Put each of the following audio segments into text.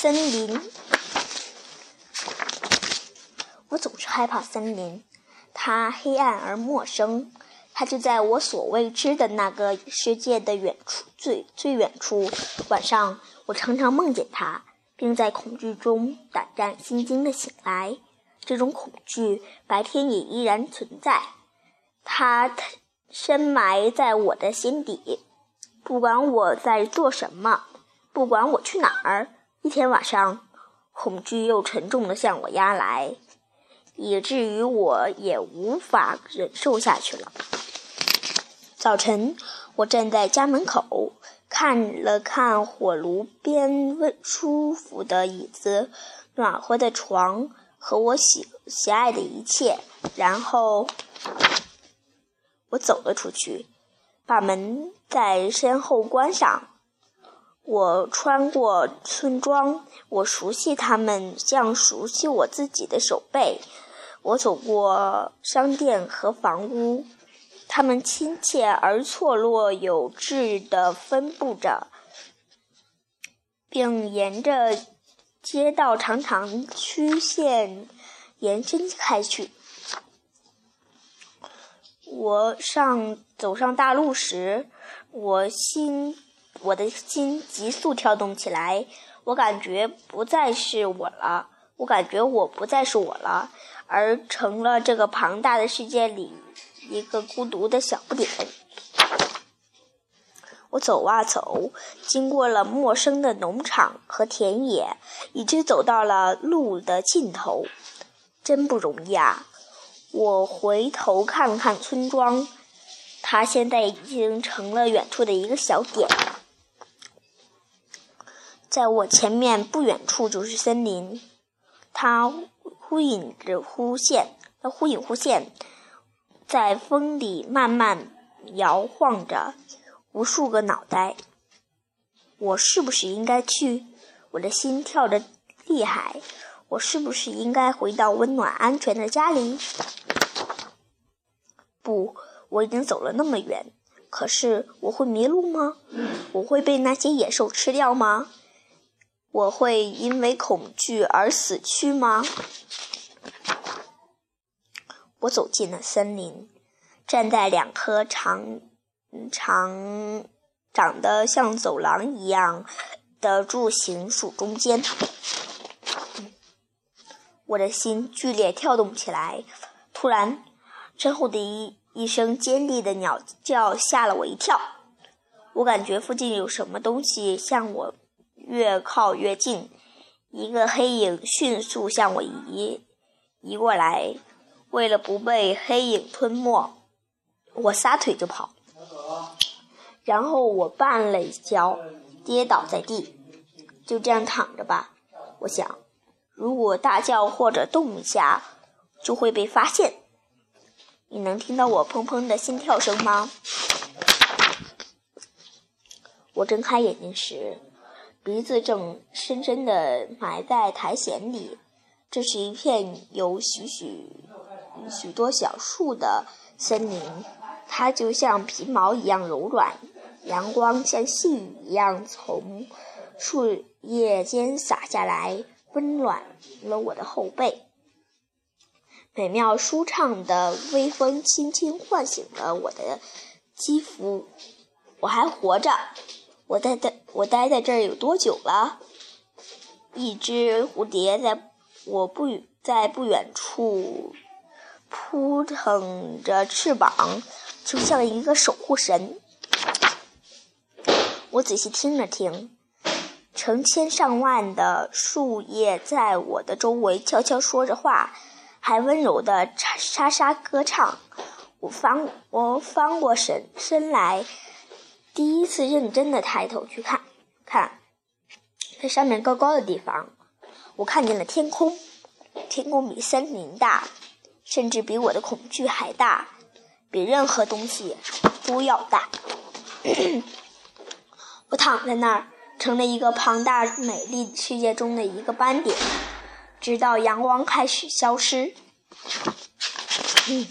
森林。我总是害怕森林，它黑暗而陌生，它就在我所未知的那个世界的远处，最最远处。晚上，我常常梦见它，并在恐惧中胆战心惊的醒来。这种恐惧白天也依然存在，它深埋在我的心底。不管我在做什么，不管我去哪儿，一天晚上，恐惧又沉重地向我压来。以至于我也无法忍受下去了。早晨，我站在家门口，看了看火炉边温舒服的椅子、暖和的床和我喜喜爱的一切，然后我走了出去，把门在身后关上。我穿过村庄，我熟悉他们，像熟悉我自己的手背。我走过商店和房屋，它们亲切而错落有致地分布着，并沿着街道长长曲线延伸开去。我上走上大路时，我心我的心急速跳动起来。我感觉不再是我了，我感觉我不再是我了。而成了这个庞大的世界里一个孤独的小不点。我走啊走，经过了陌生的农场和田野，一直走到了路的尽头。真不容易啊！我回头看看村庄，它现在已经成了远处的一个小点。在我前面不远处就是森林，它。忽隐着忽现，它忽隐忽现，在风里慢慢摇晃着，无数个脑袋。我是不是应该去？我的心跳着厉害。我是不是应该回到温暖安全的家里？不，我已经走了那么远。可是我会迷路吗？我会被那些野兽吃掉吗？我会因为恐惧而死去吗？我走进了森林，站在两棵长、长、长得像走廊一样的柱形树中间。我的心剧烈跳动起来。突然，身后的一一声尖利的鸟叫吓了我一跳。我感觉附近有什么东西向我。越靠越近，一个黑影迅速向我移移过来。为了不被黑影吞没，我撒腿就跑。然后我绊了一跤，跌倒在地。就这样躺着吧，我想，如果大叫或者动一下，就会被发现。你能听到我砰砰的心跳声吗？我睁开眼睛时。鼻子正深深地埋在苔藓里。这是一片有许许许多小树的森林，它就像皮毛一样柔软。阳光像细雨一样从树叶间洒下来，温暖了我的后背。美妙舒畅的微风轻轻唤醒了我的肌肤。我还活着。我待在，我待在这儿有多久了？一只蝴蝶在我不在不远处扑腾着翅膀，就像一个守护神。我仔细听了听，成千上万的树叶在我的周围悄悄说着话，还温柔的沙沙歌唱。我翻我翻过身身来。第一次认真的抬头去看，看，在上面高高的地方，我看见了天空。天空比森林大，甚至比我的恐惧还大，比任何东西都要大。我躺在那儿，成了一个庞大美丽世界中的一个斑点，直到阳光开始消失。嗯。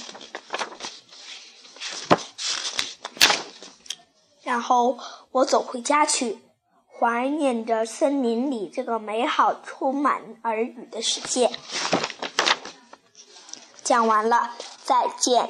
然后我走回家去，怀念着森林里这个美好、充满耳语的世界。讲完了，再见。